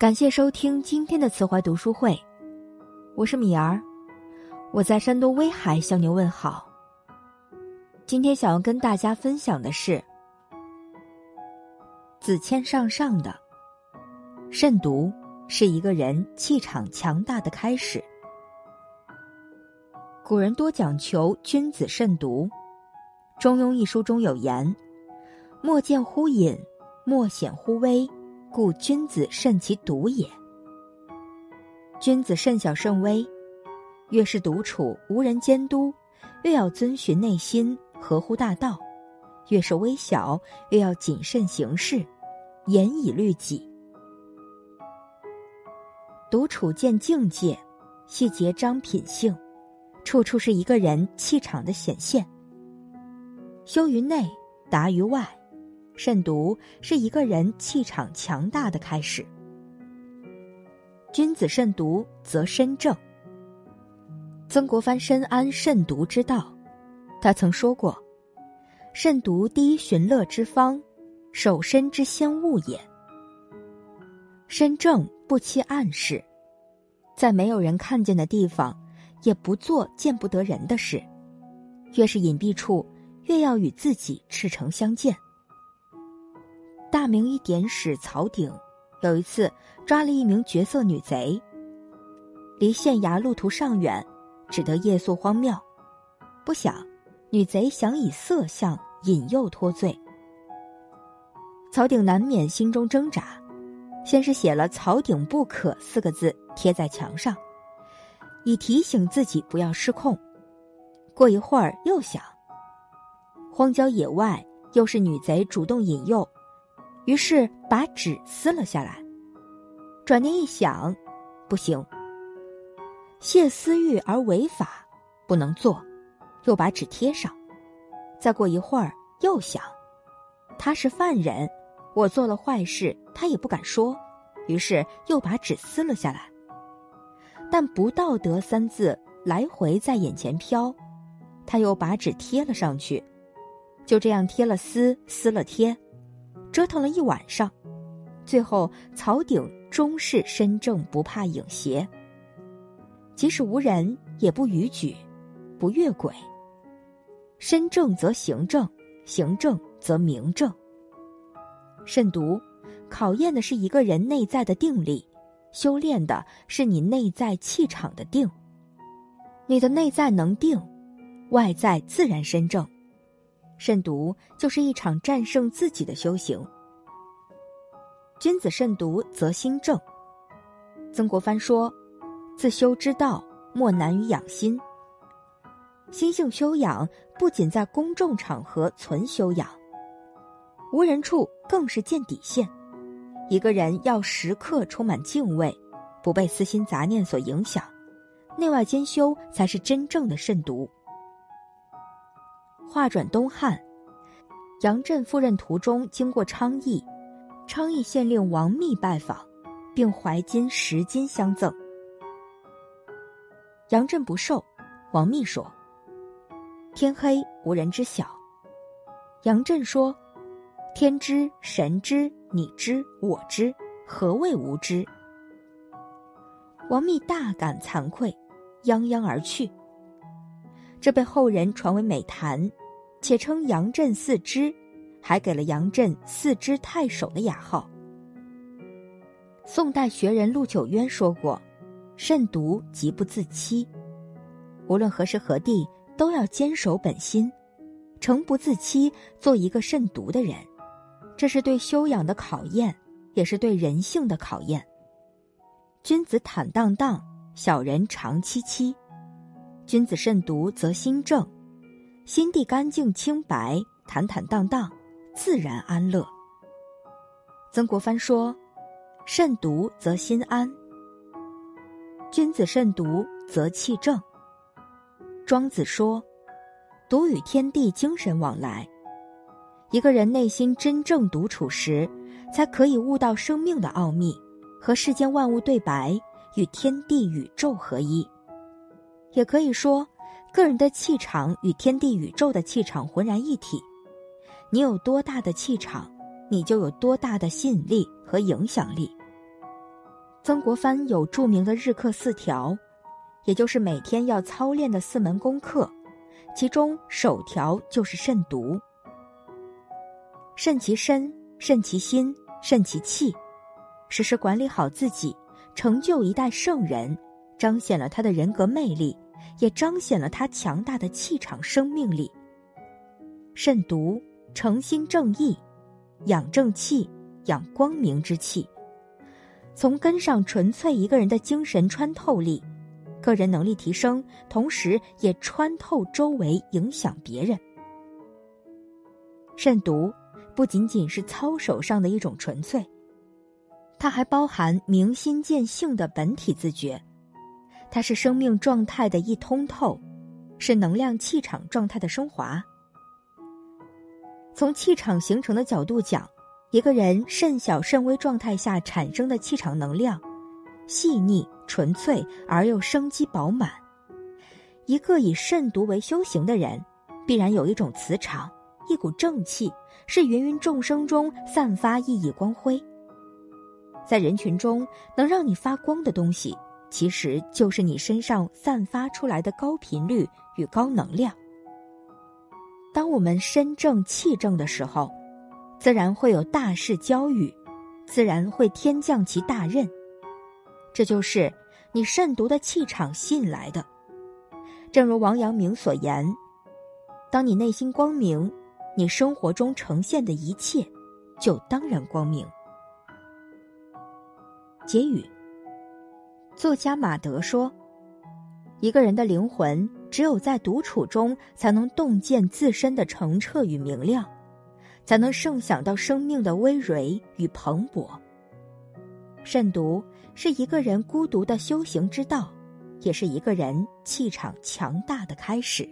感谢收听今天的慈怀读书会，我是米儿，我在山东威海向您问好。今天想要跟大家分享的是子谦上上的慎独是一个人气场强大的开始。古人多讲求君子慎独，《中庸》一书中有言：“莫见乎隐，莫显乎微。”故君子慎其独也。君子慎小慎微，越是独处无人监督，越要遵循内心，合乎大道；越是微小，越要谨慎行事，严以律己。独处见境界，细节彰品性，处处是一个人气场的显现。修于内，达于外。慎独是一个人气场强大的开始。君子慎独，则身正。曾国藩深谙慎独之道，他曾说过：“慎独第一寻乐之方，守身之先物也。”身正不欺暗室，在没有人看见的地方，也不做见不得人的事。越是隐蔽处，越要与自己赤诚相见。大明一典史曹鼎有一次抓了一名绝色女贼，离县衙路途尚远，只得夜宿荒庙。不想，女贼想以色相引诱脱罪。曹鼎难免心中挣扎，先是写了“曹鼎不可”四个字贴在墙上，以提醒自己不要失控。过一会儿又想，荒郊野外又是女贼主动引诱。于是把纸撕了下来，转念一想，不行，泄私欲而违法，不能做，又把纸贴上。再过一会儿，又想，他是犯人，我做了坏事，他也不敢说，于是又把纸撕了下来。但不道德三字来回在眼前飘，他又把纸贴了上去，就这样贴了撕，撕了贴。折腾了一晚上，最后曹鼎终是身正不怕影斜。即使无人，也不逾矩，不越轨。身正则行正，行正则名正。慎独，考验的是一个人内在的定力，修炼的是你内在气场的定。你的内在能定，外在自然身正。慎独就是一场战胜自己的修行。君子慎独，则心正。曾国藩说：“自修之道，莫难于养心。心性修养不仅在公众场合存修养，无人处更是见底线。一个人要时刻充满敬畏，不被私心杂念所影响，内外兼修，才是真正的慎独。”话转东汉，杨震赴任途中经过昌邑，昌邑县令王密拜访，并怀金十金相赠。杨震不受，王密说：“天黑无人知晓。”杨震说：“天知，神知，你知，我知，何谓无知？”王密大感惭愧，泱泱而去。这被后人传为美谈。且称杨震四知，还给了杨震四知太守的雅号。宋代学人陆九渊说过：“慎独即不自欺。”无论何时何地，都要坚守本心，诚不自欺，做一个慎独的人。这是对修养的考验，也是对人性的考验。君子坦荡荡，小人长戚戚。君子慎独，则心正。心地干净清白，坦坦荡荡，自然安乐。曾国藩说：“慎独则心安。君子慎独则气正。”庄子说：“独与天地精神往来。”一个人内心真正独处时，才可以悟到生命的奥秘，和世间万物对白，与天地宇宙合一。也可以说。个人的气场与天地宇宙的气场浑然一体，你有多大的气场，你就有多大的吸引力和影响力。曾国藩有著名的日课四条，也就是每天要操练的四门功课，其中首条就是慎独。慎其身，慎其心，慎其气，时时管理好自己，成就一代圣人，彰显了他的人格魅力，也彰显了他强大的气场生命力。慎独，诚心正义，养正气，养光明之气。从根上纯粹一个人的精神穿透力，个人能力提升，同时也穿透周围，影响别人。慎独不仅仅是操守上的一种纯粹，它还包含明心见性的本体自觉，它是生命状态的一通透，是能量气场状态的升华。从气场形成的角度讲。一个人肾小肾微状态下产生的气场能量，细腻纯粹而又生机饱满。一个以肾毒为修行的人，必然有一种磁场，一股正气，是芸芸众生中散发熠熠光辉。在人群中能让你发光的东西，其实就是你身上散发出来的高频率与高能量。当我们身正气正的时候。自然会有大事交予，自然会天降其大任，这就是你慎独的气场吸引来的。正如王阳明所言：“当你内心光明，你生活中呈现的一切就当然光明。”结语：作家马德说：“一个人的灵魂，只有在独处中，才能洞见自身的澄澈与明亮。”才能盛享到生命的葳蕤与蓬勃。慎独是一个人孤独的修行之道，也是一个人气场强大的开始。